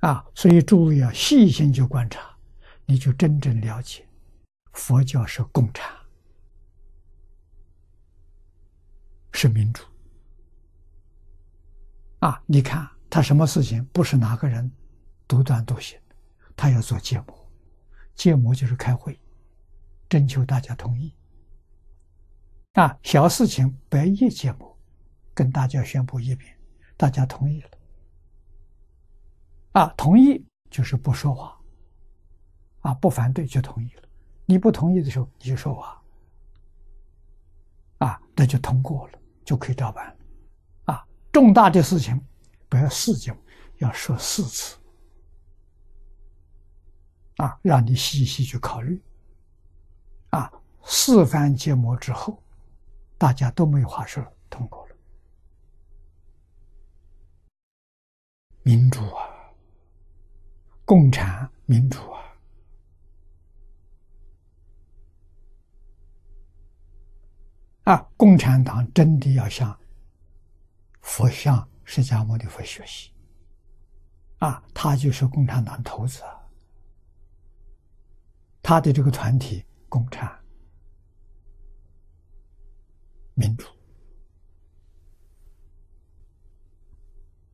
啊，所以诸位要细心去观察，你就真正了解佛教是共产，是民主。啊，你看他什么事情不是哪个人独断独行，他要做揭幕，揭幕就是开会，征求大家同意。啊，小事情百业揭幕，跟大家宣布一遍，大家同意了。啊，同意就是不说话，啊，不反对就同意了。你不同意的时候，你就说话，啊，那就通过了，就可以照办了。啊，重大的事情不要四讲，要说四次，啊，让你细细去考虑。啊，四番揭幕之后，大家都没话说了，通过了。民主啊！共产民主啊！啊，共产党真的要向佛向释迦牟尼佛学习啊！他就是共产党头子，他的这个团体共产民主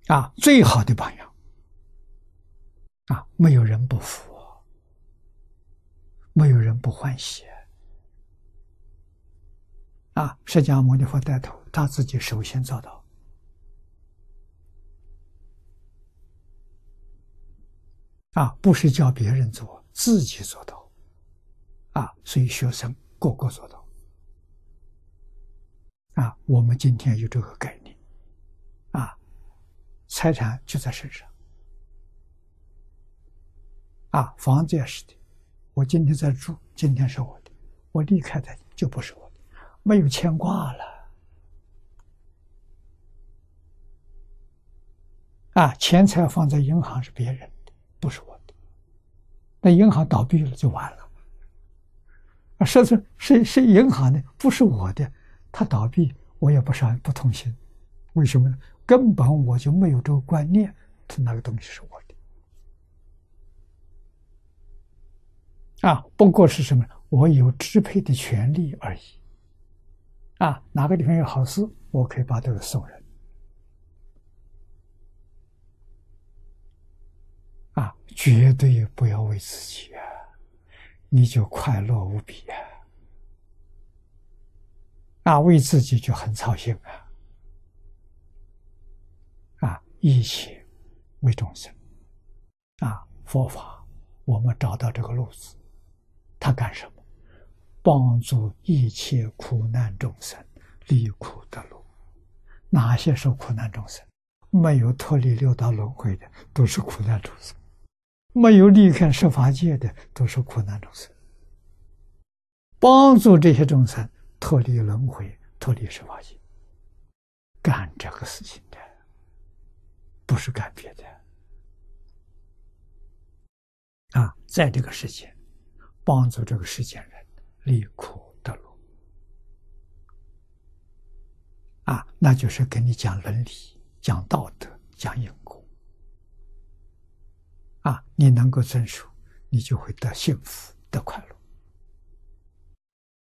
啊，最好的榜样。啊！没有人不服，没有人不欢喜。啊！释迦牟尼佛带头，他自己首先做到。啊，不是叫别人做，自己做到。啊，所以学生个个做到。啊，我们今天有这个概念。啊，财产就在身上。啊，房子也是的。我今天在住，今天是我的；我离开的就不是我的，没有牵挂了。啊，钱财放在银行是别人的，不是我的。那银行倒闭了就完了。啊，说是是是银行的，不是我的，他倒闭我也不伤不痛心。为什么呢？根本我就没有这个观念，他那个东西是我的。啊，不过是什么？我有支配的权利而已。啊，哪个地方有好事，我可以把这个送人。啊，绝对不要为自己啊，你就快乐无比啊。啊，为自己就很操心啊。啊，一切为众生。啊，佛法，我们找到这个路子。他干什么？帮助一切苦难众生离苦得乐。哪些是苦难众生？没有脱离六道轮回的，都是苦难众生；没有离开十法界的，都是苦难众生。帮助这些众生脱离轮回、脱离十法界，干这个事情的，不是干别的。啊，在这个世界。帮助这个世间人离苦得乐，啊，那就是跟你讲伦理、讲道德、讲因果，啊，你能够遵守，你就会得幸福、得快乐。